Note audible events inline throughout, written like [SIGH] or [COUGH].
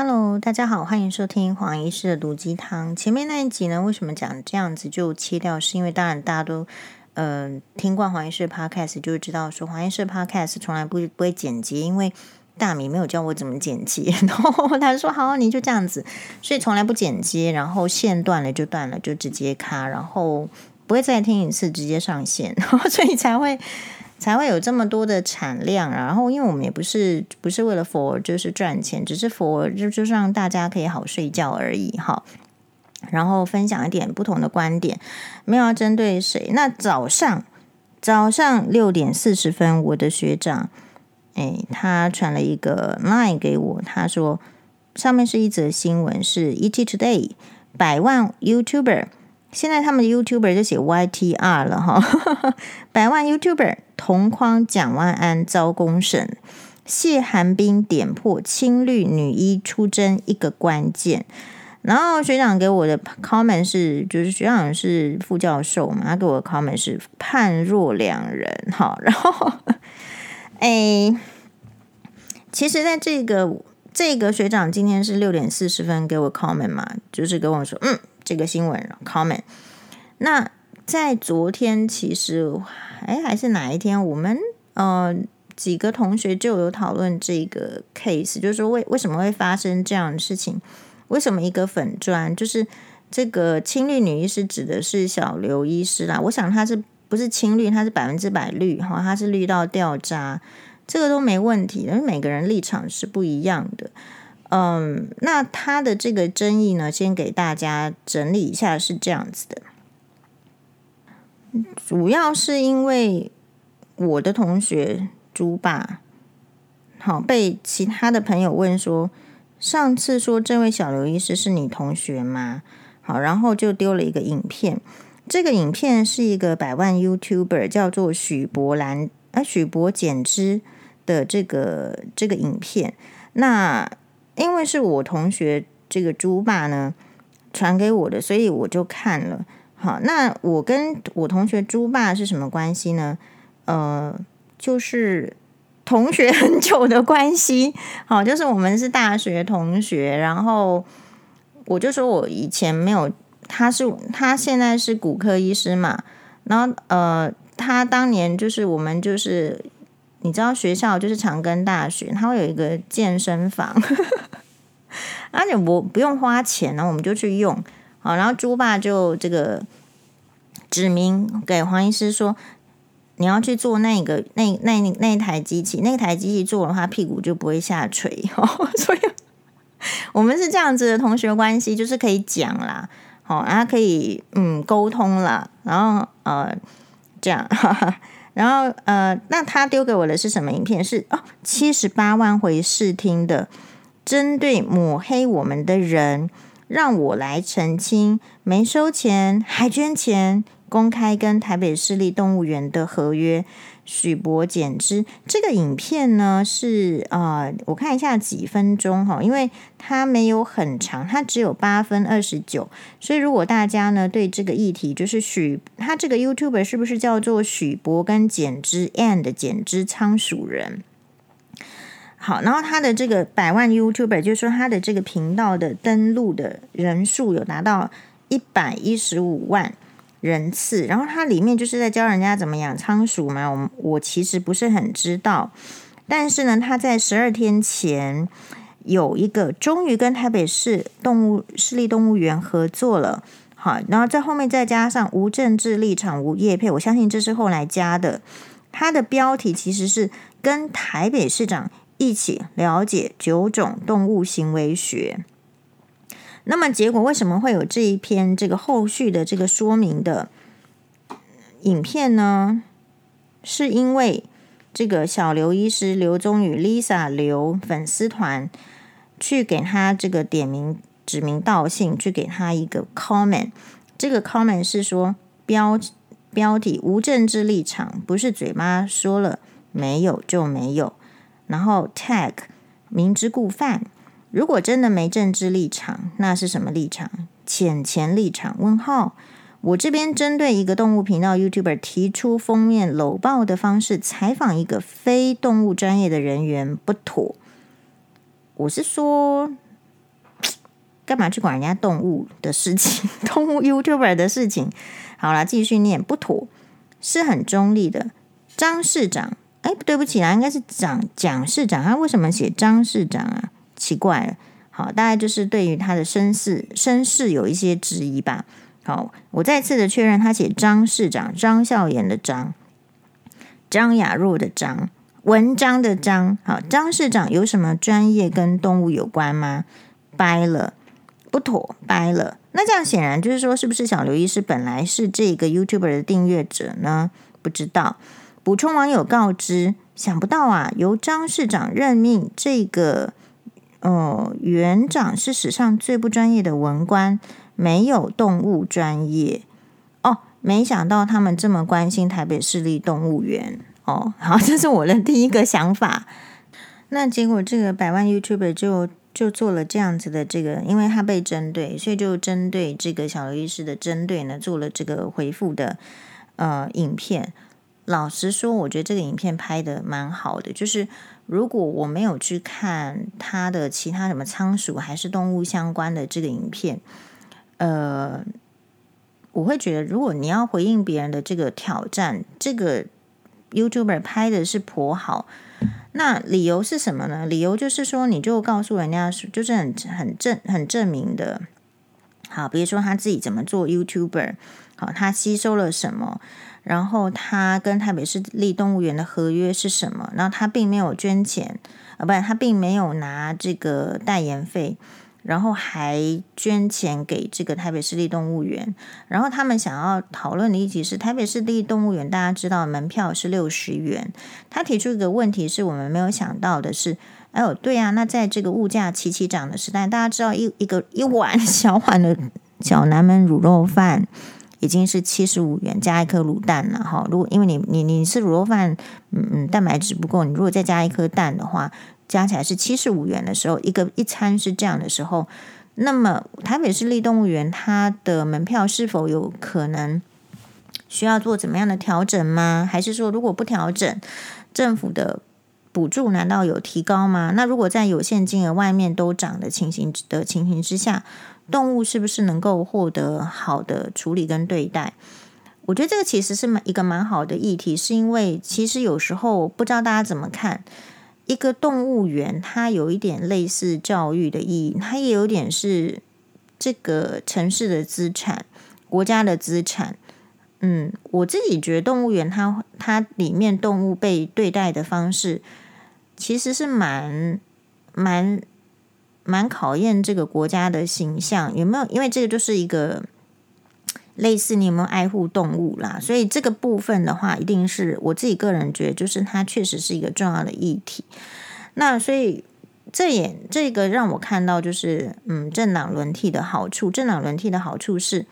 Hello，大家好，欢迎收听黄医师的毒鸡汤。前面那一集呢，为什么讲这样子就切掉？是因为当然大家都嗯、呃、听惯黄医师的 Podcast，就知道说黄医师的 Podcast 从来不不会剪辑，因为大米没有教我怎么剪辑。[LAUGHS] 然后他说好，你就这样子，所以从来不剪接，然后线断了就断了，就直接卡，然后不会再听一次，直接上线，然 [LAUGHS] 后所以才会。才会有这么多的产量，然后因为我们也不是不是为了 for 就是赚钱，只是 for 就就是让大家可以好睡觉而已哈。然后分享一点不同的观点，没有要针对谁。那早上早上六点四十分，我的学长哎，他传了一个 line 给我，他说上面是一则新闻，是 ET Today 百万 YouTuber。现在他们的 YouTuber 就写 YTR 了哈，[LAUGHS] 百万 YouTuber 同框蒋万安遭公审，谢寒冰点破青绿女医出征一个关键。然后学长给我的 comment 是，就是学长是副教授嘛，他给我的 comment 是判若两人 [LAUGHS] 哈。然后，[LAUGHS] 哎，其实在这个这个学长今天是六点四十分给我 comment 嘛，就是跟我说嗯。这个新闻 comment，那在昨天其实哎还是哪一天，我们呃几个同学就有讨论这个 case，就是说为为什么会发生这样的事情？为什么一个粉砖就是这个青绿女医师指的是小刘医师啦？我想她是不是青绿？她是百分之百绿哈，她是绿到掉渣，这个都没问题，因为每个人立场是不一样的。嗯，那他的这个争议呢，先给大家整理一下，是这样子的。主要是因为我的同学猪爸，好被其他的朋友问说，上次说这位小刘医师是你同学吗？好，然后就丢了一个影片。这个影片是一个百万 YouTuber 叫做许博兰啊，许博简之的这个这个影片。那因为是我同学这个猪爸呢传给我的，所以我就看了。好，那我跟我同学猪爸是什么关系呢？呃，就是同学很久的关系。好，就是我们是大学同学，然后我就说我以前没有，他是他现在是骨科医师嘛，然后呃，他当年就是我们就是。你知道学校就是长庚大学，它会有一个健身房，[LAUGHS] 而且我不用花钱，然后我们就去用。好，然后猪爸就这个指明给黄医师说，你要去做那个那那那台机器，那台机器做的话，屁股就不会下垂。[LAUGHS] 哦所以我们是这样子的同学关系，就是可以讲啦，好，然后可以嗯沟通啦，然后呃这样。哈 [LAUGHS] 哈然后，呃，那他丢给我的是什么影片？是哦，七十八万回试听的，针对抹黑我们的人，让我来澄清，没收钱还捐钱，公开跟台北市立动物园的合约。许博简之这个影片呢是啊、呃，我看一下几分钟哈，因为它没有很长，它只有八分二十九，所以如果大家呢对这个议题，就是许他这个 YouTube 是不是叫做许博跟简之 and 简之仓鼠人？好，然后他的这个百万 YouTuber 就是说他的这个频道的登录的人数有达到一百一十五万。人次，然后它里面就是在教人家怎么养仓鼠嘛。我我其实不是很知道，但是呢，他在十二天前有一个终于跟台北市动物市立动物园合作了，好，然后在后面再加上无政治立场无业配，我相信这是后来加的。它的标题其实是跟台北市长一起了解九种动物行为学。那么结果为什么会有这一篇这个后续的这个说明的影片呢？是因为这个小刘医师刘宗宇 Lisa 刘粉丝团去给他这个点名指名道姓，去给他一个 comment。这个 comment 是说标标题无政治立场，不是嘴巴说了没有就没有，然后 tag 明知故犯。如果真的没政治立场，那是什么立场？浅钱立场？问号。我这边针对一个动物频道 YouTuber 提出封面搂抱的方式采访一个非动物专业的人员不妥。我是说，干嘛去管人家动物的事情？[LAUGHS] 动物 YouTuber 的事情？好了，继续念，不妥，是很中立的。张市长，哎，对不起啦，应该是蒋蒋市长，他为什么写张市长啊？奇怪了。好，大概就是对于他的身世身世有一些质疑吧。好，我再次的确认，他写张市长，张孝严的张，张雅若的张，文章的张。好，张市长有什么专业跟动物有关吗？掰了，不妥，掰了。那这样显然就是说，是不是小刘医师本来是这个 YouTuber 的订阅者呢？不知道。补充网友告知，想不到啊，由张市长任命这个。呃，园长是史上最不专业的文官，没有动物专业哦。没想到他们这么关心台北市立动物园哦。好，[LAUGHS] 这是我的第一个想法。那结果这个百万 YouTuber 就就做了这样子的这个，因为他被针对，所以就针对这个小刘医师的针对呢，做了这个回复的呃影片。老实说，我觉得这个影片拍得蛮好的，就是。如果我没有去看他的其他什么仓鼠还是动物相关的这个影片，呃，我会觉得，如果你要回应别人的这个挑战，这个 YouTuber 拍的是颇好，那理由是什么呢？理由就是说，你就告诉人家，就是很很证很证明的，好，比如说他自己怎么做 YouTuber，好，他吸收了什么。然后他跟台北市立动物园的合约是什么？然后他并没有捐钱，啊，不然他并没有拿这个代言费，然后还捐钱给这个台北市立动物园。然后他们想要讨论的议题是台北市立动物园，大家知道门票是六十元。他提出一个问题是我们没有想到的是，哎呦，对呀，那在这个物价齐齐涨的时代，大家知道一一个一碗 [LAUGHS] 小碗的小南门卤肉饭。已经是七十五元加一颗卤蛋了哈。如果因为你你你吃卤肉饭，嗯嗯，蛋白质不够，你如果再加一颗蛋的话，加起来是七十五元的时候，一个一餐是这样的时候，那么台北市立动物园它的门票是否有可能需要做怎么样的调整吗？还是说如果不调整，政府的补助难道有提高吗？那如果在有限金额外面都涨的情形的情形之下，动物是不是能够获得好的处理跟对待？我觉得这个其实是蛮一个蛮好的议题，是因为其实有时候不知道大家怎么看一个动物园，它有一点类似教育的意义，它也有点是这个城市的资产、国家的资产。嗯，我自己觉得动物园它它里面动物被对待的方式，其实是蛮蛮。蛮考验这个国家的形象有没有？因为这个就是一个类似你有没有爱护动物啦，所以这个部分的话，一定是我自己个人觉得，就是它确实是一个重要的议题。那所以这也这个让我看到，就是嗯，政党轮替的好处。政党轮替的好处是，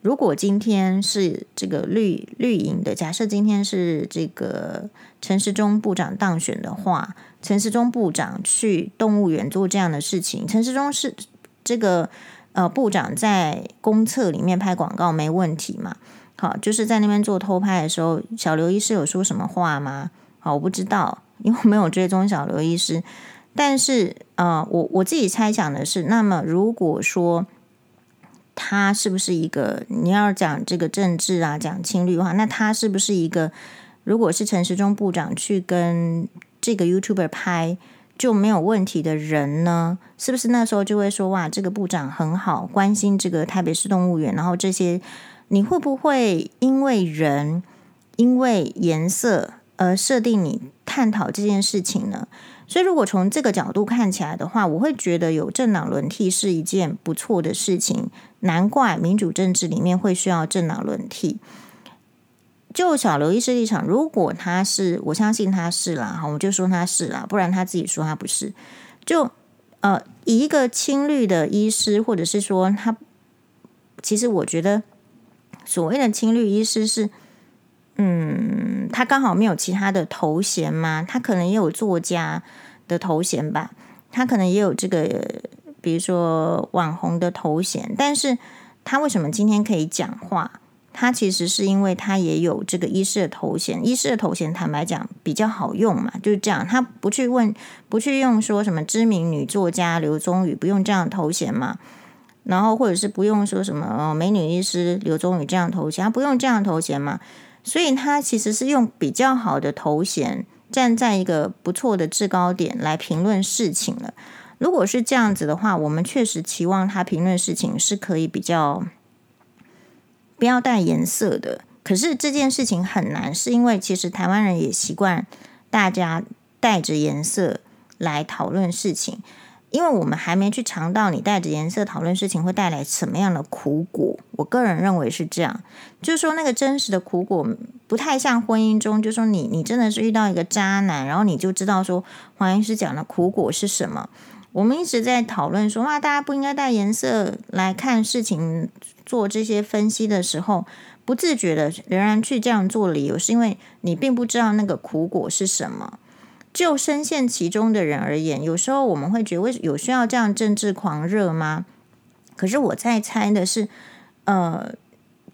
如果今天是这个绿绿营的，假设今天是这个陈时中部长当选的话。陈时中部长去动物园做这样的事情，陈时中是这个呃部长在公厕里面拍广告没问题嘛？好，就是在那边做偷拍的时候，小刘医师有说什么话吗？好，我不知道，因为我没有追踪小刘医师。但是呃，我我自己猜想的是，那么如果说他是不是一个你要讲这个政治啊，讲青绿的话，那他是不是一个？如果是陈时中部长去跟这个 YouTuber 拍就没有问题的人呢？是不是那时候就会说哇，这个部长很好，关心这个台北市动物园，然后这些你会不会因为人因为颜色而设定你探讨这件事情呢？所以如果从这个角度看起来的话，我会觉得有政党轮替是一件不错的事情。难怪民主政治里面会需要政党轮替。就小刘医师立场，如果他是，我相信他是啦，哈，我就说他是啦，不然他自己说他不是。就呃，以一个亲绿的医师，或者是说他，其实我觉得所谓的青绿医师是，嗯，他刚好没有其他的头衔嘛，他可能也有作家的头衔吧，他可能也有这个，比如说网红的头衔，但是他为什么今天可以讲话？他其实是因为他也有这个医师的头衔，医师的头衔坦白讲比较好用嘛，就是这样。他不去问，不去用说什么知名女作家刘宗宇，不用这样的头衔嘛。然后或者是不用说什么，美女医师刘宗宇这样头衔，他不用这样头衔嘛，所以他其实是用比较好的头衔，站在一个不错的制高点来评论事情了。如果是这样子的话，我们确实期望他评论事情是可以比较不要带颜色的。可是这件事情很难，是因为其实台湾人也习惯大家带着颜色来讨论事情。因为我们还没去尝到你带着颜色讨论事情会带来什么样的苦果，我个人认为是这样，就是说那个真实的苦果不太像婚姻中，就是说你你真的是遇到一个渣男，然后你就知道说黄医师讲的苦果是什么。我们一直在讨论说哇，大家不应该带颜色来看事情，做这些分析的时候，不自觉的仍然去这样做理由，是因为你并不知道那个苦果是什么。就深陷其中的人而言，有时候我们会觉得，为有需要这样政治狂热吗？可是我在猜的是，呃，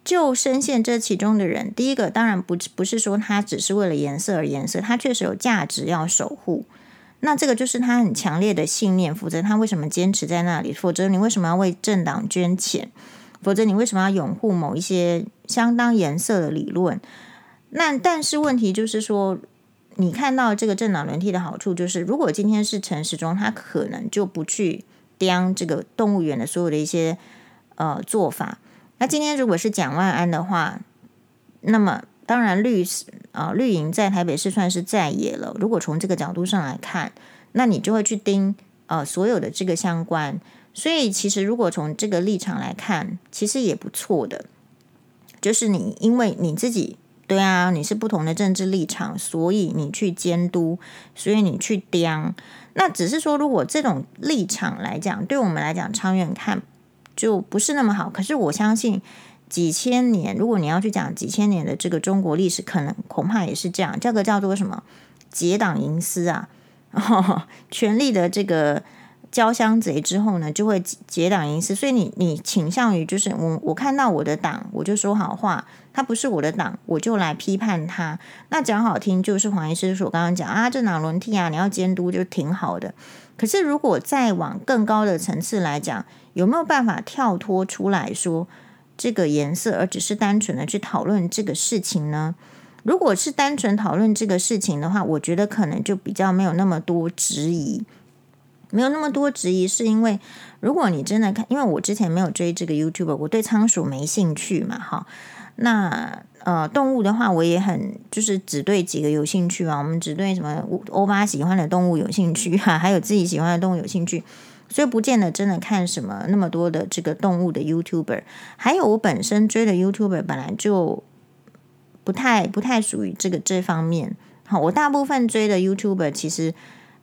就深陷这其中的人，第一个当然不不是说他只是为了颜色而颜色，他确实有价值要守护。那这个就是他很强烈的信念，否则他为什么坚持在那里？否则你为什么要为政党捐钱？否则你为什么要拥护某一些相当颜色的理论？那但是问题就是说。你看到这个政党轮替的好处，就是如果今天是陈时中，他可能就不去刁这个动物园的所有的一些呃做法。那今天如果是蒋万安的话，那么当然绿啊、呃、绿营在台北市算是在野了。如果从这个角度上来看，那你就会去盯呃所有的这个相关。所以其实如果从这个立场来看，其实也不错的，就是你因为你自己。对啊，你是不同的政治立场，所以你去监督，所以你去刁。那只是说，如果这种立场来讲，对我们来讲，长远看就不是那么好。可是我相信，几千年，如果你要去讲几千年的这个中国历史，可能恐怕也是这样。这个叫做什么？结党营私啊，哦，[LAUGHS] 权力的这个。交相贼之后呢，就会结党营私，所以你你倾向于就是我我看到我的党，我就说好话，他不是我的党，我就来批判他。那讲好听就是黄医师所，刚刚讲啊，这哪轮替啊，你要监督就挺好的。可是如果再往更高的层次来讲，有没有办法跳脱出来说这个颜色，而只是单纯的去讨论这个事情呢？如果是单纯讨论这个事情的话，我觉得可能就比较没有那么多质疑。没有那么多质疑，是因为如果你真的看，因为我之前没有追这个 YouTube，我对仓鼠没兴趣嘛，哈。那呃，动物的话，我也很就是只对几个有兴趣啊。我们只对什么欧巴喜欢的动物有兴趣哈，还有自己喜欢的动物有兴趣，所以不见得真的看什么那么多的这个动物的 YouTuber。还有我本身追的 YouTuber 本来就不太不太属于这个这方面。好，我大部分追的 YouTuber 其实。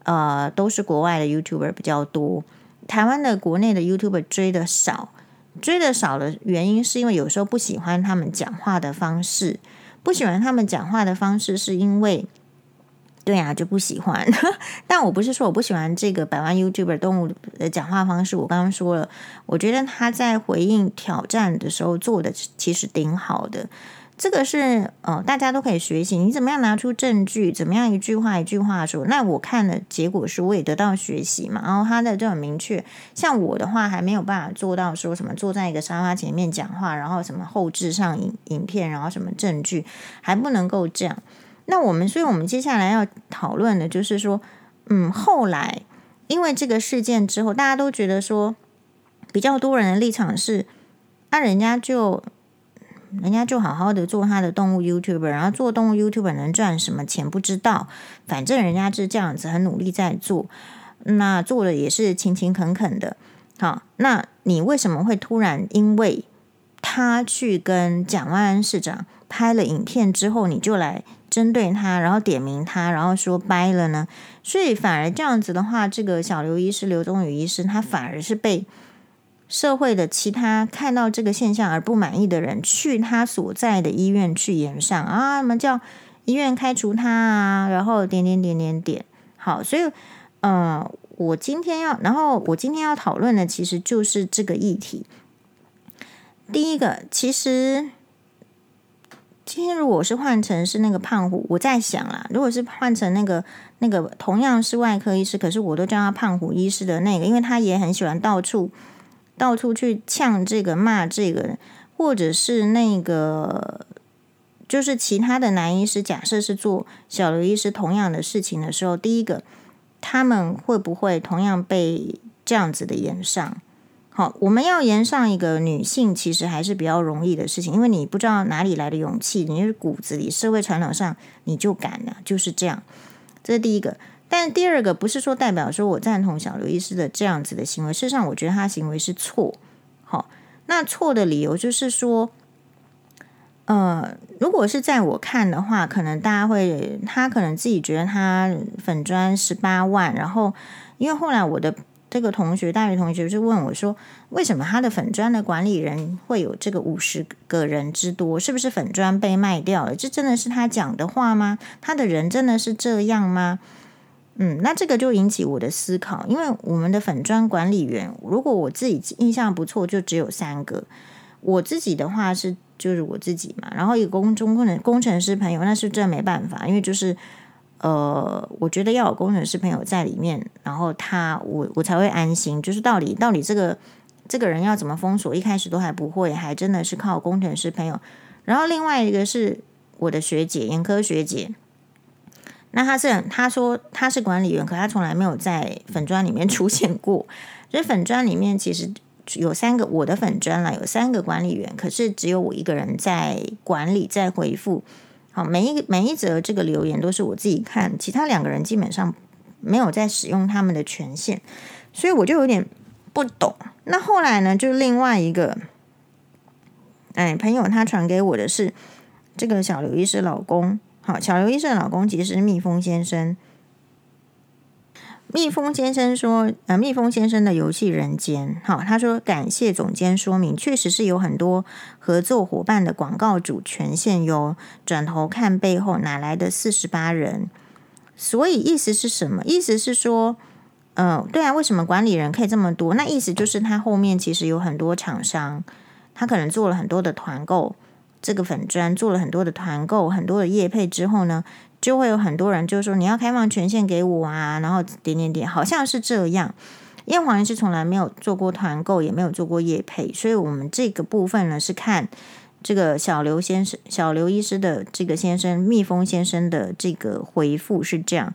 呃，都是国外的 YouTuber 比较多，台湾的国内的 YouTuber 追的少，追的少的原因是因为有时候不喜欢他们讲话的方式，不喜欢他们讲话的方式是因为，对啊，就不喜欢。[LAUGHS] 但我不是说我不喜欢这个百万 YouTuber 动物的讲话方式，我刚刚说了，我觉得他在回应挑战的时候做的其实挺好的。这个是呃，大家都可以学习。你怎么样拿出证据？怎么样一句话一句话说？那我看的结果是，我也得到学习嘛。然后他的这种明确，像我的话还没有办法做到说什么坐在一个沙发前面讲话，然后什么后置上影影片，然后什么证据还不能够这样。那我们，所以我们接下来要讨论的就是说，嗯，后来因为这个事件之后，大家都觉得说，比较多人的立场是，那、啊、人家就。人家就好好的做他的动物 YouTuber，然后做动物 YouTuber 能赚什么钱不知道，反正人家是这样子很努力在做，那做的也是勤勤恳恳的。好，那你为什么会突然因为他去跟蒋万安市长拍了影片之后，你就来针对他，然后点名他，然后说掰了呢？所以反而这样子的话，这个小刘医师刘宗宇医师他反而是被。社会的其他看到这个现象而不满意的人，去他所在的医院去延上啊，什么叫医院开除他啊？然后点点点点点，好，所以，呃，我今天要，然后我今天要讨论的其实就是这个议题。第一个，其实今天如果是换成是那个胖虎，我在想啦，如果是换成那个那个同样是外科医师，可是我都叫他胖虎医师的那个，因为他也很喜欢到处。到处去呛这个骂这个，或者是那个，就是其他的男医师，假设是做小刘医师同样的事情的时候，第一个，他们会不会同样被这样子的炎上？好，我们要炎上一个女性，其实还是比较容易的事情，因为你不知道哪里来的勇气，你是骨子里社会传统上你就敢了，就是这样。这是第一个。但第二个不是说代表说我赞同小刘医师的这样子的行为，事实上我觉得他行为是错。好，那错的理由就是说，呃，如果是在我看的话，可能大家会他可能自己觉得他粉砖十八万，然后因为后来我的这个同学大学同学就问我说，为什么他的粉专的管理人会有这个五十个人之多？是不是粉专被卖掉了？这真的是他讲的话吗？他的人真的是这样吗？嗯，那这个就引起我的思考，因为我们的粉专管理员，如果我自己印象不错，就只有三个。我自己的话是就是我自己嘛，然后一个工中工程工程师朋友，那是真没办法，因为就是呃，我觉得要有工程师朋友在里面，然后他我我才会安心。就是到底到底这个这个人要怎么封锁，一开始都还不会，还真的是靠工程师朋友。然后另外一个是我的学姐，眼科学姐。那他是他说他是管理员，可他从来没有在粉专里面 [LAUGHS] 出现过。所以粉专里面其实有三个我的粉专啦，有三个管理员，可是只有我一个人在管理，在回复。好，每一个每一则这个留言都是我自己看，其他两个人基本上没有在使用他们的权限，所以我就有点不懂。那后来呢，就另外一个，哎，朋友他传给我的是这个小刘医师老公。好，小刘医师的老公其实是蜜蜂先生。蜜蜂先生说：“呃，蜜蜂先生的游戏人间。”好，他说：“感谢总监说明，确实是有很多合作伙伴的广告主权限哟。转头看背后，哪来的四十八人？所以意思是什么？意思是说，呃，对啊，为什么管理人可以这么多？那意思就是他后面其实有很多厂商，他可能做了很多的团购。”这个粉专做了很多的团购，很多的业配之后呢，就会有很多人就说你要开放权限给我啊，然后点点点，好像是这样。因为黄医师从来没有做过团购，也没有做过业配，所以我们这个部分呢是看这个小刘先生、小刘医师的这个先生蜜蜂先生的这个回复是这样。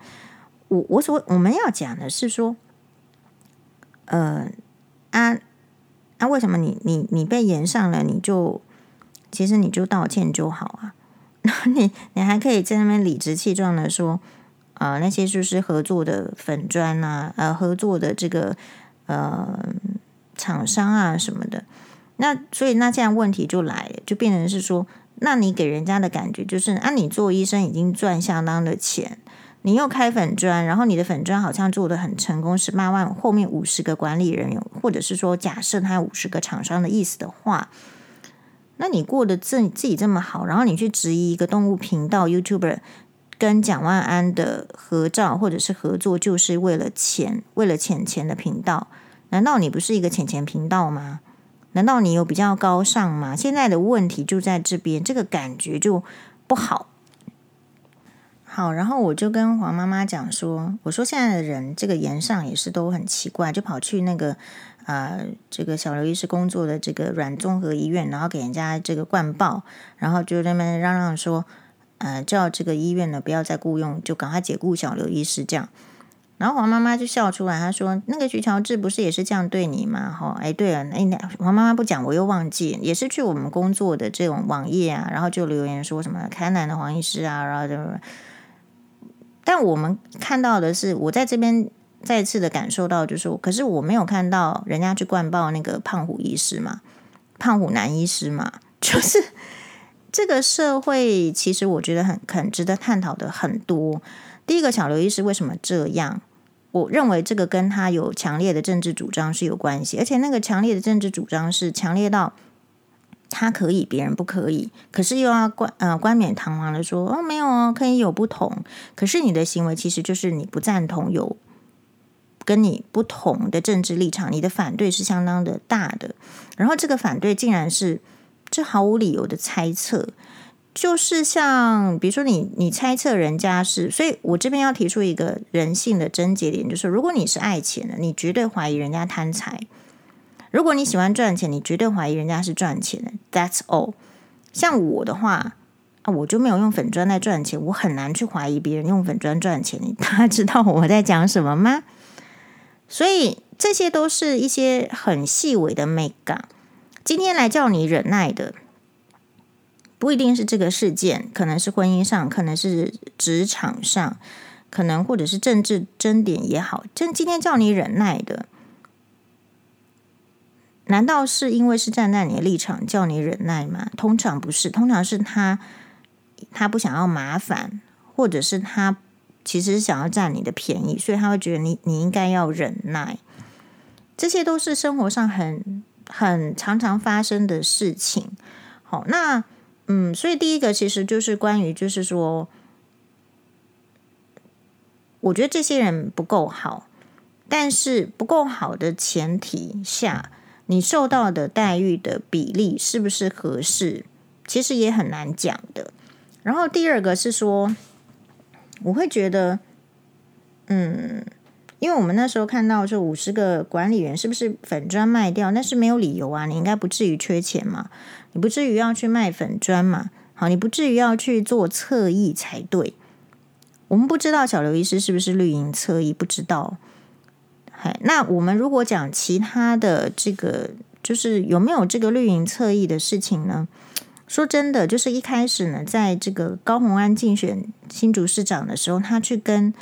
我我所我们要讲的是说，呃，啊啊，为什么你你你被延上了，你就？其实你就道歉就好啊，你你还可以在那边理直气壮的说，呃，那些就是合作的粉专啊，呃，合作的这个呃厂商啊什么的。那所以那这样问题就来了，就变成是说，那你给人家的感觉就是，啊，你做医生已经赚相当的钱，你又开粉专，然后你的粉专好像做得很成功，十八万后面五十个管理人员，或者是说假设他五十个厂商的意思的话。那你过得自自己这么好，然后你去质疑一个动物频道 YouTuber 跟蒋万安的合照或者是合作，就是为了钱，为了钱钱的频道？难道你不是一个钱钱频道吗？难道你有比较高尚吗？现在的问题就在这边，这个感觉就不好。好，然后我就跟黄妈妈讲说，我说现在的人这个言上也是都很奇怪，就跑去那个。啊、呃，这个小刘医师工作的这个软综合医院，然后给人家这个灌爆，然后就在那边嚷嚷说，呃，叫这个医院呢不要再雇佣，就赶快解雇小刘医师这样。然后黄妈妈就笑出来，她说：“那个徐乔治不是也是这样对你吗？”哈，哎，对了，那黄妈妈不讲，我又忘记，也是去我们工作的这种网页啊，然后就留言说什么开南的黄医师啊，然后就，但我们看到的是，我在这边。再次的感受到，就是说，可是我没有看到人家去灌爆那个胖虎医师嘛，胖虎男医师嘛，[LAUGHS] 就是这个社会，其实我觉得很很值得探讨的很多。第一个，小刘医师为什么这样？我认为这个跟他有强烈的政治主张是有关系，而且那个强烈的政治主张是强烈到他可以，别人不可以，可是又要冠呃冠冕堂皇的说哦，没有哦，可以有不同，可是你的行为其实就是你不赞同有。跟你不同的政治立场，你的反对是相当的大的。然后这个反对竟然是这毫无理由的猜测，就是像比如说你你猜测人家是，所以我这边要提出一个人性的症结点，就是如果你是爱钱的，你绝对怀疑人家贪财。如果你喜欢赚钱，你绝对怀疑人家是赚钱的。That's all。像我的话啊，我就没有用粉砖来赚钱，我很难去怀疑别人用粉砖赚钱。[LAUGHS] 大家知道我在讲什么吗？所以这些都是一些很细微的美感。今天来叫你忍耐的，不一定是这个事件，可能是婚姻上，可能是职场上，可能或者是政治争点也好。今天叫你忍耐的。难道是因为是站在你的立场叫你忍耐吗？通常不是，通常是他他不想要麻烦，或者是他其实想要占你的便宜，所以他会觉得你你应该要忍耐。这些都是生活上很很常常发生的事情。好，那嗯，所以第一个其实就是关于，就是说，我觉得这些人不够好，但是不够好的前提下。你受到的待遇的比例是不是合适？其实也很难讲的。然后第二个是说，我会觉得，嗯，因为我们那时候看到说五十个管理员是不是粉砖卖掉，那是没有理由啊，你应该不至于缺钱嘛，你不至于要去卖粉砖嘛，好，你不至于要去做侧翼才对。我们不知道小刘医师是不是绿营侧翼，不知道。嗨那我们如果讲其他的这个，就是有没有这个绿营侧翼的事情呢？说真的，就是一开始呢，在这个高虹安竞选新竹市长的时候，他去跟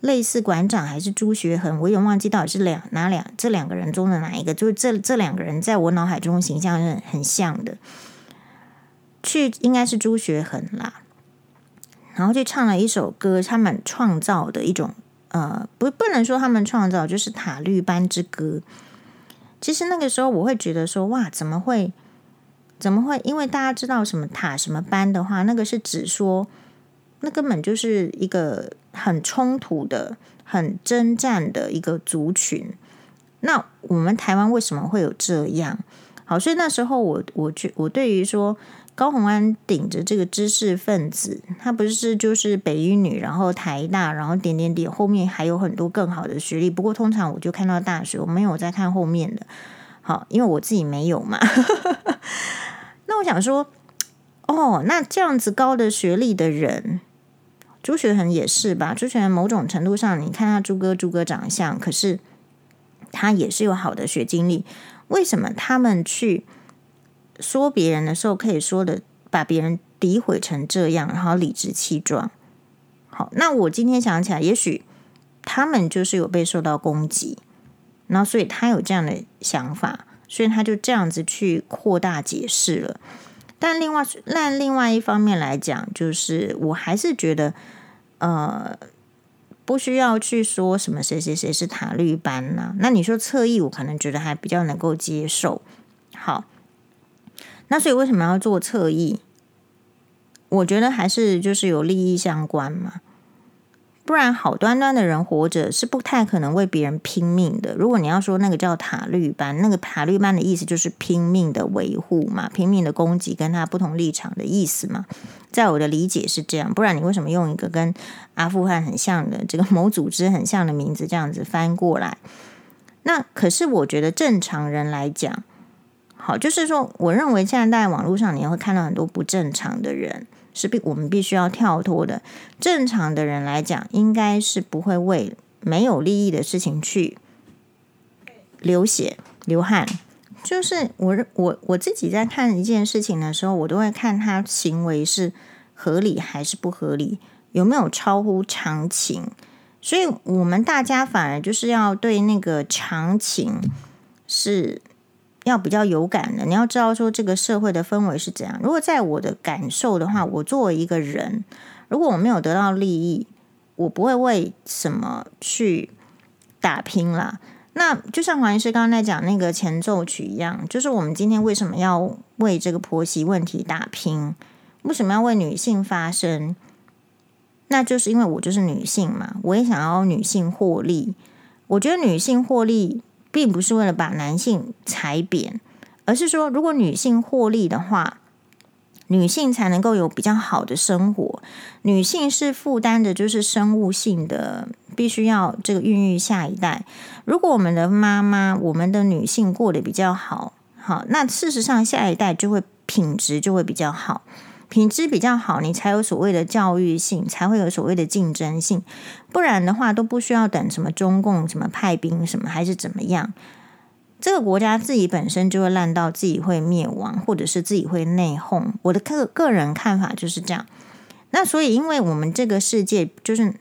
类似馆长还是朱学恒，我也忘记到底是两哪两这两个人中的哪一个，就是这这两个人在我脑海中形象是很像的。去应该是朱学恒啦，然后就唱了一首歌，他们创造的一种。呃，不，不能说他们创造，就是塔绿班之歌。其实那个时候，我会觉得说，哇，怎么会，怎么会？因为大家知道什么塔什么班的话，那个是指说，那根本就是一个很冲突的、很征战的一个族群。那我们台湾为什么会有这样？好，所以那时候我，我觉，我对于说。高虹安顶着这个知识分子，他不是就是北一女，然后台大，然后点点点，后面还有很多更好的学历。不过通常我就看到大学，我没有在看后面的。好，因为我自己没有嘛。[LAUGHS] 我想说，哦，那这样子高的学历的人，朱学恒也是吧？朱学恒某种程度上，你看他朱哥朱哥长相，可是他也是有好的学经历。为什么他们去？说别人的时候，可以说的把别人诋毁成这样，然后理直气壮。好，那我今天想起来，也许他们就是有被受到攻击，然后所以他有这样的想法，所以他就这样子去扩大解释了。但另外，但另外一方面来讲，就是我还是觉得，呃，不需要去说什么谁谁谁是塔绿班呐、那你说侧翼，我可能觉得还比较能够接受。好。那所以为什么要做侧翼？我觉得还是就是有利益相关嘛，不然好端端的人活着是不太可能为别人拼命的。如果你要说那个叫塔绿班，那个塔绿班的意思就是拼命的维护嘛，拼命的攻击跟他不同立场的意思嘛。在我的理解是这样，不然你为什么用一个跟阿富汗很像的这个某组织很像的名字这样子翻过来？那可是我觉得正常人来讲。好，就是说，我认为现在在网络上你会看到很多不正常的人，是必我们必须要跳脱的。正常的人来讲，应该是不会为没有利益的事情去流血流汗。就是我我我自己在看一件事情的时候，我都会看他行为是合理还是不合理，有没有超乎常情。所以，我们大家反而就是要对那个常情是。要比较有感的，你要知道说这个社会的氛围是怎样。如果在我的感受的话，我作为一个人，如果我没有得到利益，我不会为什么去打拼啦。那就像黄医师刚刚在讲那个前奏曲一样，就是我们今天为什么要为这个婆媳问题打拼？为什么要为女性发声？那就是因为我就是女性嘛，我也想要女性获利。我觉得女性获利。并不是为了把男性踩扁，而是说，如果女性获利的话，女性才能够有比较好的生活。女性是负担的，就是生物性的，必须要这个孕育下一代。如果我们的妈妈，我们的女性过得比较好，好，那事实上下一代就会品质就会比较好。品质比较好，你才有所谓的教育性，才会有所谓的竞争性。不然的话，都不需要等什么中共什么派兵什么还是怎么样，这个国家自己本身就会烂到自己会灭亡，或者是自己会内讧。我的个个人看法就是这样。那所以，因为我们这个世界就是，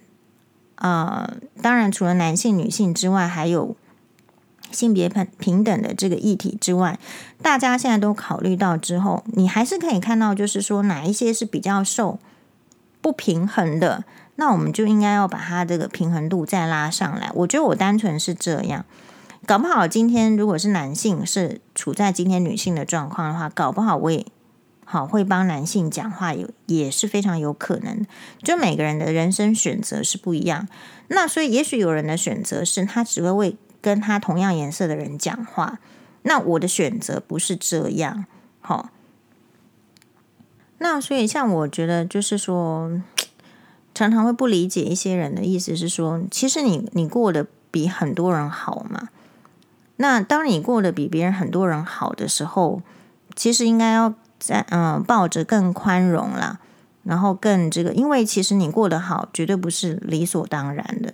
呃，当然除了男性、女性之外，还有。性别平平等的这个议题之外，大家现在都考虑到之后，你还是可以看到，就是说哪一些是比较受不平衡的，那我们就应该要把它这个平衡度再拉上来。我觉得我单纯是这样，搞不好今天如果是男性是处在今天女性的状况的话，搞不好我也好会帮男性讲话，有也是非常有可能。就每个人的人生选择是不一样，那所以也许有人的选择是他只会为。跟他同样颜色的人讲话，那我的选择不是这样，好。那所以像我觉得就是说，常常会不理解一些人的意思是说，其实你你过得比很多人好嘛。那当你过得比别人很多人好的时候，其实应该要在嗯抱着更宽容啦，然后更这个，因为其实你过得好，绝对不是理所当然的。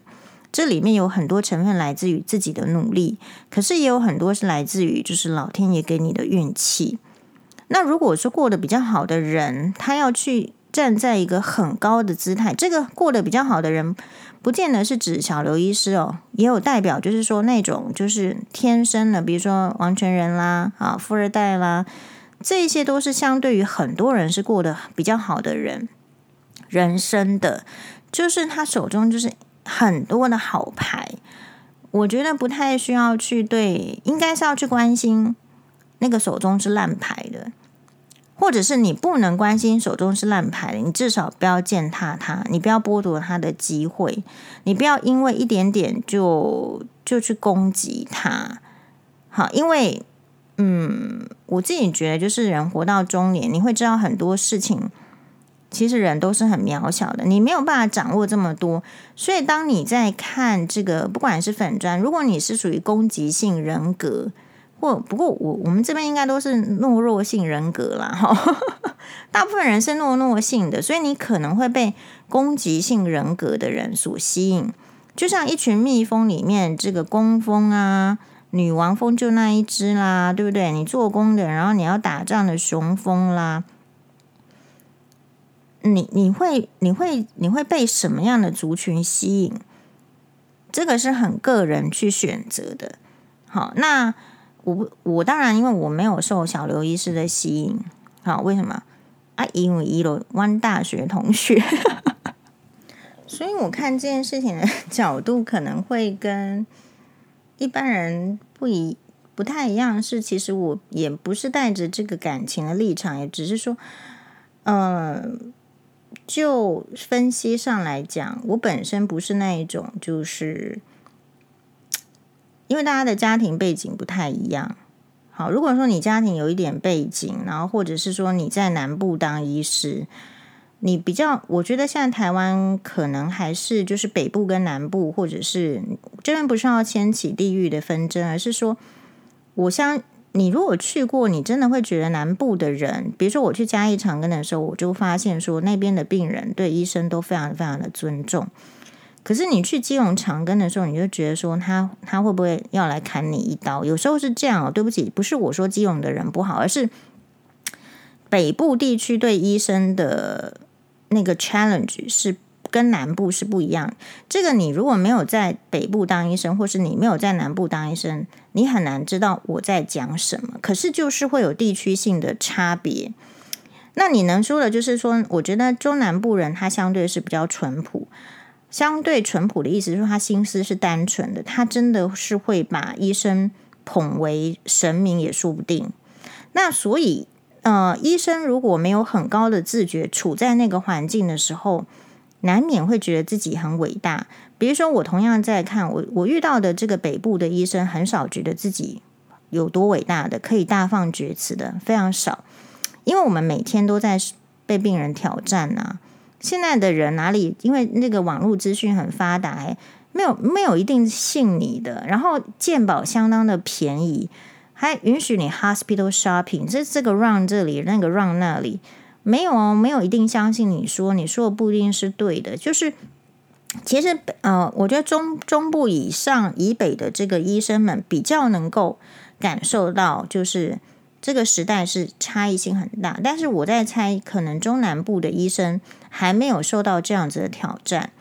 这里面有很多成分来自于自己的努力，可是也有很多是来自于就是老天爷给你的运气。那如果说过得比较好的人，他要去站在一个很高的姿态，这个过得比较好的人，不见得是指小刘医师哦，也有代表就是说那种就是天生的，比如说王权人啦啊，富二代啦，这些都是相对于很多人是过得比较好的人，人生的就是他手中就是。很多的好牌，我觉得不太需要去对，应该是要去关心那个手中是烂牌的，或者是你不能关心手中是烂牌的，你至少不要践踏他，你不要剥夺他的机会，你不要因为一点点就就去攻击他。好，因为嗯，我自己觉得就是人活到中年，你会知道很多事情。其实人都是很渺小的，你没有办法掌握这么多，所以当你在看这个，不管是粉专，如果你是属于攻击性人格，或不过我我们这边应该都是懦弱性人格啦。哈，[LAUGHS] 大部分人是懦弱性的，所以你可能会被攻击性人格的人所吸引，就像一群蜜蜂里面，这个工蜂啊、女王蜂就那一只啦，对不对？你做工的，然后你要打仗的雄蜂啦。你你会你会你会被什么样的族群吸引？这个是很个人去选择的。好，那我我当然因为我没有受小刘医师的吸引。好，为什么？啊，因为一楼湾大学同学，[LAUGHS] 所以我看这件事情的角度可能会跟一般人不一不太一样。是，其实我也不是带着这个感情的立场，也只是说，嗯、就分析上来讲，我本身不是那一种，就是因为大家的家庭背景不太一样。好，如果说你家庭有一点背景，然后或者是说你在南部当医师，你比较，我觉得现在台湾可能还是就是北部跟南部，或者是这边不是要掀起地域的纷争，而是说，我相。你如果去过，你真的会觉得南部的人，比如说我去嘉义长庚的时候，我就发现说那边的病人对医生都非常非常的尊重。可是你去基隆长庚的时候，你就觉得说他他会不会要来砍你一刀？有时候是这样哦，对不起，不是我说基隆的人不好，而是北部地区对医生的那个 challenge 是。跟南部是不一样。这个你如果没有在北部当医生，或是你没有在南部当医生，你很难知道我在讲什么。可是就是会有地区性的差别。那你能说的，就是说，我觉得中南部人他相对是比较淳朴，相对淳朴的意思是说，他心思是单纯的，他真的是会把医生捧为神明也说不定。那所以，呃，医生如果没有很高的自觉，处在那个环境的时候。难免会觉得自己很伟大。比如说，我同样在看我我遇到的这个北部的医生，很少觉得自己有多伟大的，可以大放厥词的非常少。因为我们每天都在被病人挑战呐、啊。现在的人哪里？因为那个网络资讯很发达，没有没有一定信你的。然后健保相当的便宜，还允许你 hospital shopping，这这个 run 这里，那个 run 那里，没有哦，没有一定相信你说你说的不一定是对的。就是其实呃，我觉得中中部以上以北的这个医生们比较能够感受到，就是。这个时代是差异性很大，但是我在猜，可能中南部的医生还没有受到这样子的挑战，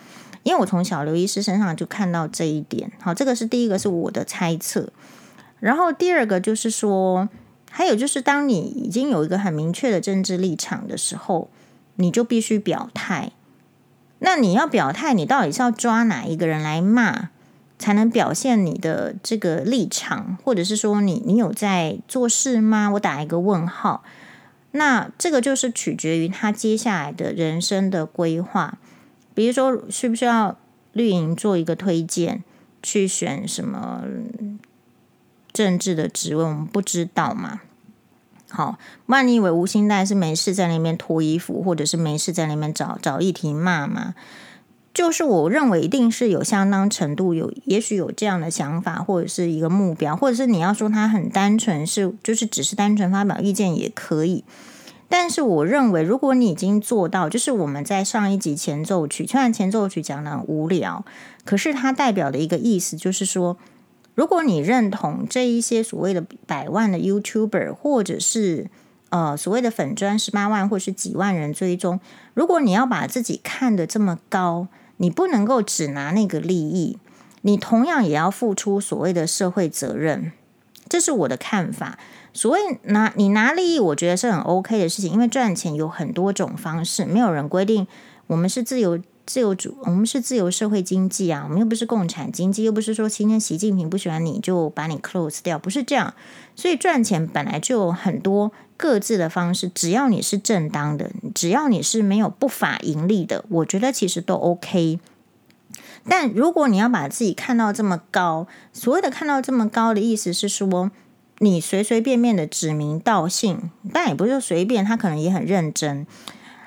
因为我从小刘医师身上就看到这一点。好，这个是第一个，是我的猜测。然后第二个就是说，还有就是，当你已经有一个很明确的政治立场的时候，你就必须表态。那你要表态，你到底是要抓哪一个人来骂？才能表现你的这个立场，或者是说你你有在做事吗？我打一个问号。那这个就是取决于他接下来的人生的规划，比如说需不需要绿营做一个推荐去选什么政治的职位，我们不知道嘛。好，不然你以为吴欣岱是没事在那边脱衣服，或者是没事在那边找找议题骂吗？就是我认为一定是有相当程度有，也许有这样的想法，或者是一个目标，或者是你要说他很单纯，是就是只是单纯发表意见也可以。但是我认为，如果你已经做到，就是我们在上一集前奏曲，虽然前奏曲讲的很无聊，可是它代表的一个意思就是说，如果你认同这一些所谓的百万的 YouTuber，或者是呃所谓的粉专十八万或是几万人追踪，如果你要把自己看得这么高。你不能够只拿那个利益，你同样也要付出所谓的社会责任，这是我的看法。所谓拿你拿利益，我觉得是很 OK 的事情，因为赚钱有很多种方式，没有人规定我们是自由自由主，我们是自由社会经济啊，我们又不是共产经济，又不是说今天习近平不喜欢你就把你 close 掉，不是这样。所以赚钱本来就有很多各自的方式，只要你是正当的，只要你是没有不法盈利的，我觉得其实都 OK。但如果你要把自己看到这么高，所谓的看到这么高的意思是说，你随随便便的指名道姓，但也不是随便，他可能也很认真。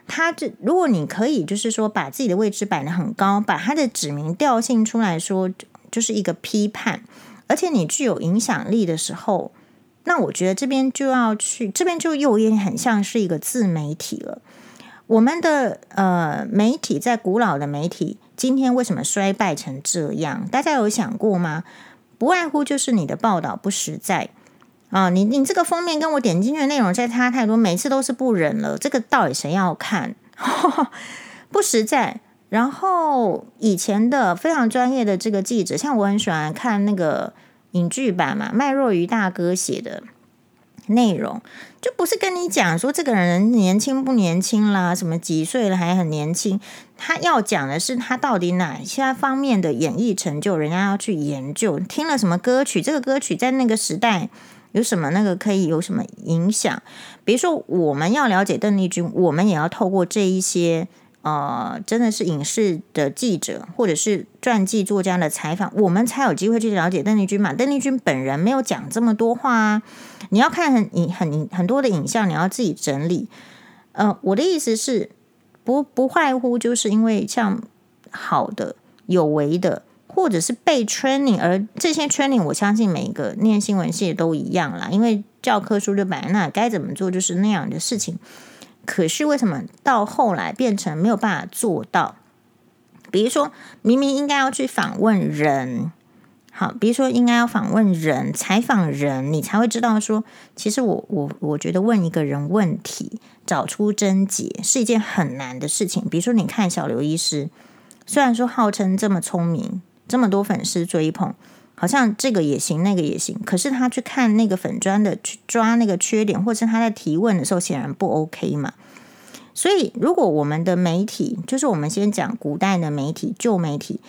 他这如果你可以就是说把自己的位置摆得很高，把他的指名调姓出来说，就是一个批判，而且你具有影响力的时候。那我觉得这边就要去，这边就又也很像是一个自媒体了。我们的呃媒体在古老的媒体，今天为什么衰败成这样？大家有想过吗？不外乎就是你的报道不实在啊，你你这个封面跟我点进去的内容再差太多，每次都是不忍了。这个到底谁要看？[LAUGHS] 不实在。然后以前的非常专业的这个记者，像我很喜欢看那个。影剧版嘛，麦若愚大哥写的内容，就不是跟你讲说这个人年轻不年轻啦，什么几岁了还很年轻。他要讲的是他到底哪些方面的演艺成就，人家要去研究。听了什么歌曲，这个歌曲在那个时代有什么那个可以有什么影响？比如说，我们要了解邓丽君，我们也要透过这一些。呃，真的是影视的记者或者是传记作家的采访，我们才有机会去了解邓丽君嘛。邓丽君本人没有讲这么多话啊。你要看很很很多的影像，你要自己整理。呃，我的意思是，不不外乎就是因为像好的、有为的，或者是被 training，而这些 training，我相信每一个念新闻系都一样啦，因为教科书就摆在那，该怎么做就是那样的事情。可是为什么到后来变成没有办法做到？比如说，明明应该要去访问人，好，比如说应该要访问人、采访人，你才会知道说，其实我我我觉得问一个人问题，找出症结是一件很难的事情。比如说，你看小刘医师，虽然说号称这么聪明，这么多粉丝追捧。好像这个也行，那个也行，可是他去看那个粉砖的，去抓那个缺点，或是他在提问的时候，显然不 OK 嘛。所以，如果我们的媒体，就是我们先讲古代的媒体、旧媒体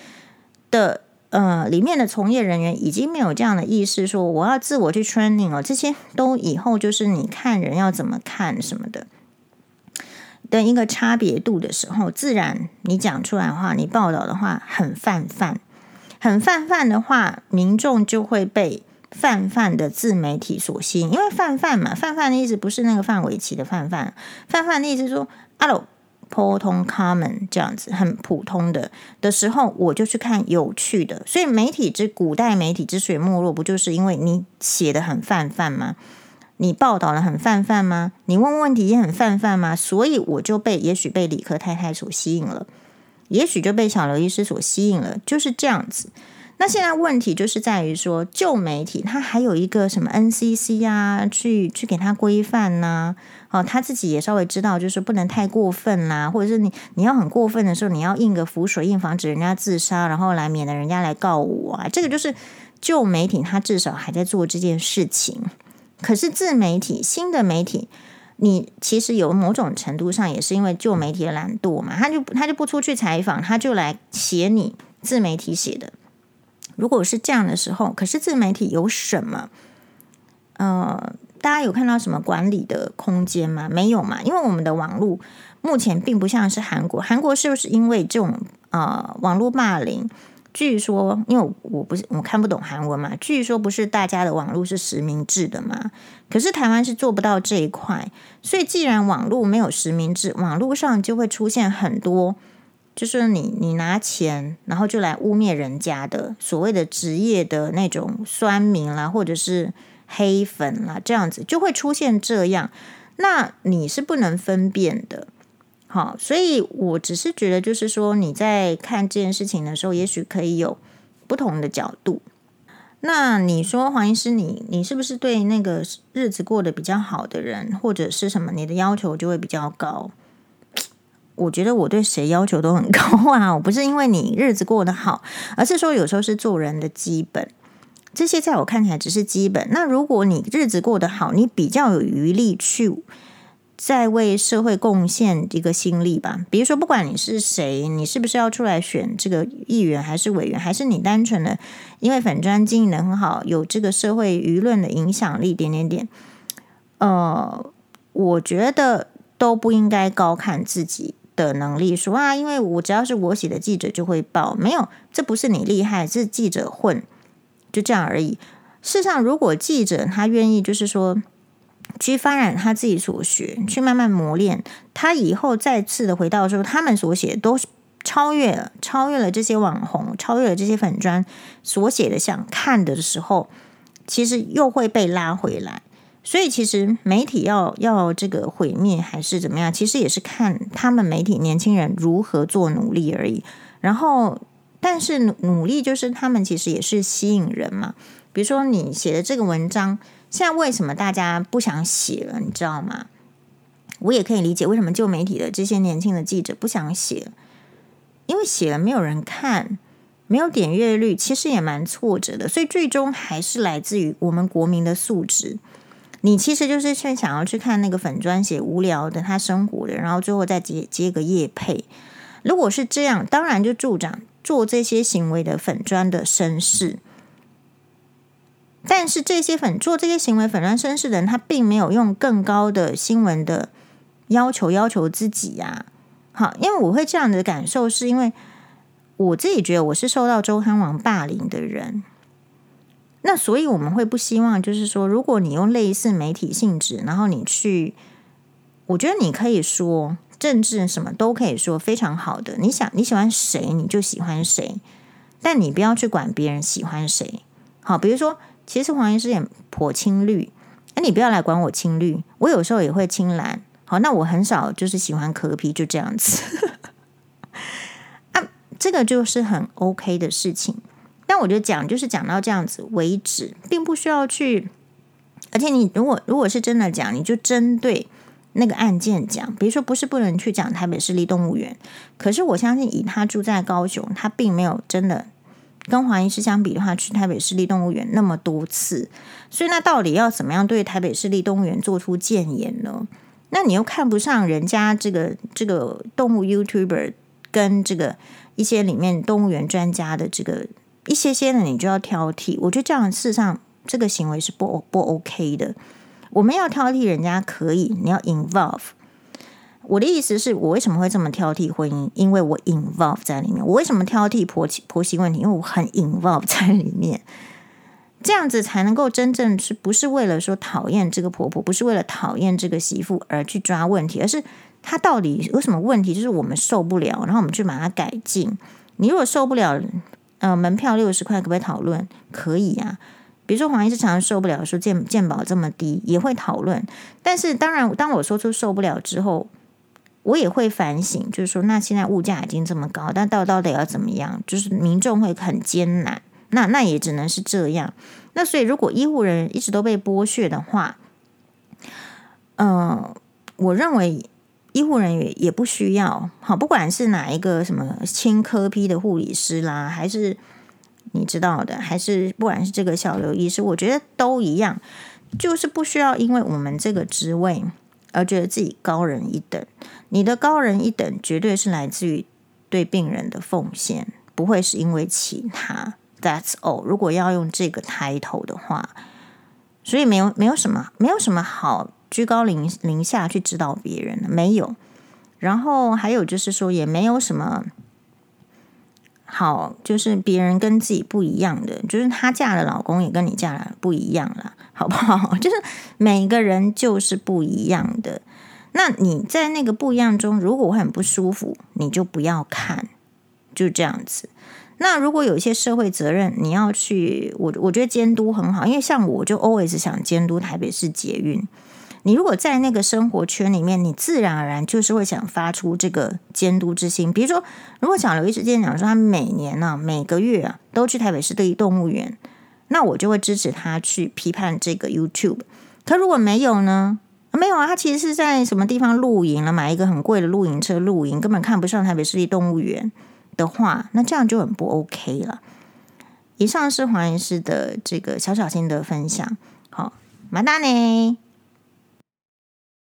的，呃，里面的从业人员已经没有这样的意识，说我要自我去 training 哦，这些都以后就是你看人要怎么看什么的的一个差别度的时候，自然你讲出来的话，你报道的话很泛泛。很泛泛的话，民众就会被泛泛的自媒体所吸引，因为泛泛嘛，泛泛的意思不是那个范玮琪的泛泛，泛泛的意思是说，阿罗普通 common 这样子很普通的的时候，我就去看有趣的。所以媒体之古代媒体之所以没落，不就是因为你写的很泛泛吗？你报道的很泛泛吗？你问问题也很泛泛吗？所以我就被也许被理科太太所吸引了，也许就被小刘医师所吸引了，就是这样子。那现在问题就是在于说，旧媒体它还有一个什么 NCC 啊，去去给他规范呐，哦，他自己也稍微知道，就是不能太过分啦，或者是你你要很过分的时候，你要印个符水印，防止人家自杀，然后来免得人家来告我啊。这个就是旧媒体，他至少还在做这件事情。可是自媒体、新的媒体，你其实有某种程度上也是因为旧媒体的懒惰嘛，他就他就不出去采访，他就来写你自媒体写的。如果是这样的时候，可是自媒体有什么？呃，大家有看到什么管理的空间吗？没有嘛，因为我们的网络目前并不像是韩国。韩国是不是因为这种呃网络霸凌？据说，因为我，不是我看不懂韩文嘛，据说不是大家的网络是实名制的嘛。可是台湾是做不到这一块，所以既然网络没有实名制，网络上就会出现很多。就是你，你拿钱，然后就来污蔑人家的所谓的职业的那种酸民啦，或者是黑粉啦，这样子就会出现这样。那你是不能分辨的，好，所以我只是觉得，就是说你在看这件事情的时候，也许可以有不同的角度。那你说黄医师你，你你是不是对那个日子过得比较好的人，或者是什么，你的要求就会比较高？我觉得我对谁要求都很高啊！我不是因为你日子过得好，而是说有时候是做人的基本，这些在我看起来只是基本。那如果你日子过得好，你比较有余力去在为社会贡献一个心力吧。比如说，不管你是谁，你是不是要出来选这个议员，还是委员，还是你单纯的因为粉专经营得很好，有这个社会舆论的影响力，点点点。呃，我觉得都不应该高看自己。的能力说啊，因为我只要是我写的记者就会报，没有，这不是你厉害，是记者混，就这样而已。事实上，如果记者他愿意，就是说去发展他自己所学，去慢慢磨练，他以后再次的回到说，他们所写的都是超越了，超越了这些网红，超越了这些粉砖所写的想看的时候，其实又会被拉回来。所以，其实媒体要要这个毁灭还是怎么样，其实也是看他们媒体年轻人如何做努力而已。然后，但是努力就是他们其实也是吸引人嘛。比如说，你写的这个文章，现在为什么大家不想写了？你知道吗？我也可以理解为什么旧媒体的这些年轻的记者不想写，因为写了没有人看，没有点阅率，其实也蛮挫折的。所以，最终还是来自于我们国民的素质。你其实就是去想要去看那个粉砖写无聊的他生活的，然后最后再接接个业配。如果是这样，当然就助长做这些行为的粉砖的声势。但是这些粉做这些行为粉专声势的人，他并没有用更高的新闻的要求要求自己呀、啊。好，因为我会这样的感受，是因为我自己觉得我是受到周刊王霸凌的人。那所以我们会不希望，就是说，如果你用类似媒体性质，然后你去，我觉得你可以说政治什么都可以说非常好的。你想你喜欢谁，你就喜欢谁，但你不要去管别人喜欢谁。好，比如说，其实黄医师也颇亲绿，那你不要来管我亲绿，我有时候也会青蓝。好，那我很少就是喜欢柯 P，就这样子。[LAUGHS] 啊，这个就是很 OK 的事情。但我觉得讲就是讲到这样子为止，并不需要去。而且你如果如果是真的讲，你就针对那个案件讲。比如说，不是不能去讲台北市立动物园，可是我相信以他住在高雄，他并没有真的跟黄医师相比的话，去台北市立动物园那么多次。所以那到底要怎么样对台北市立动物园做出建言呢？那你又看不上人家这个这个动物 YouTuber 跟这个一些里面动物园专家的这个。一些些的你就要挑剔，我觉得这样事实上这个行为是不不 OK 的。我们要挑剔人家可以，你要 involve。我的意思是我为什么会这么挑剔婚姻？因为我 involve 在里面。我为什么挑剔婆媳婆媳问题？因为我很 involve 在里面。这样子才能够真正是不是为了说讨厌这个婆婆，不是为了讨厌这个媳妇而去抓问题，而是她到底有什么问题，就是我们受不了，然后我们去把它改进。你如果受不了，呃，门票六十块，可不可以讨论？可以啊。比如说黄医师常常受不了说健健保这么低，也会讨论。但是当然，当我说出受不了之后，我也会反省，就是说，那现在物价已经这么高，但到到底要怎么样？就是民众会很艰难。那那也只能是这样。那所以，如果医护人员一直都被剥削的话，嗯、我认为医护人员也不需要。好，不管是哪一个什么轻科批的护理师啦，还是你知道的，还是不管是这个小刘医师，我觉得都一样，就是不需要因为我们这个职位而觉得自己高人一等。你的高人一等，绝对是来自于对病人的奉献，不会是因为其他。That's all。如果要用这个抬头的话，所以没有没有什么没有什么好居高临临下去指导别人的，没有。然后还有就是说，也没有什么好，就是别人跟自己不一样的，就是她嫁的老公也跟你嫁的不一样了，好不好？[LAUGHS] 就是每一个人就是不一样的。那你在那个不一样中，如果会很不舒服，你就不要看，就这样子。那如果有一些社会责任，你要去，我我觉得监督很好，因为像我就 always 想监督台北市捷运。你如果在那个生活圈里面，你自然而然就是会想发出这个监督之心。比如说，如果小刘一直这样讲说，他每年呢、啊、每个月啊都去台北市的动物园，那我就会支持他去批判这个 YouTube。可如果没有呢？没有啊，他其实是在什么地方露营了，买一个很贵的露营车露营，根本看不上台北市立动物园。的话，那这样就很不 OK 了。以上是黄医师的这个小小心得分享。好，马达呢？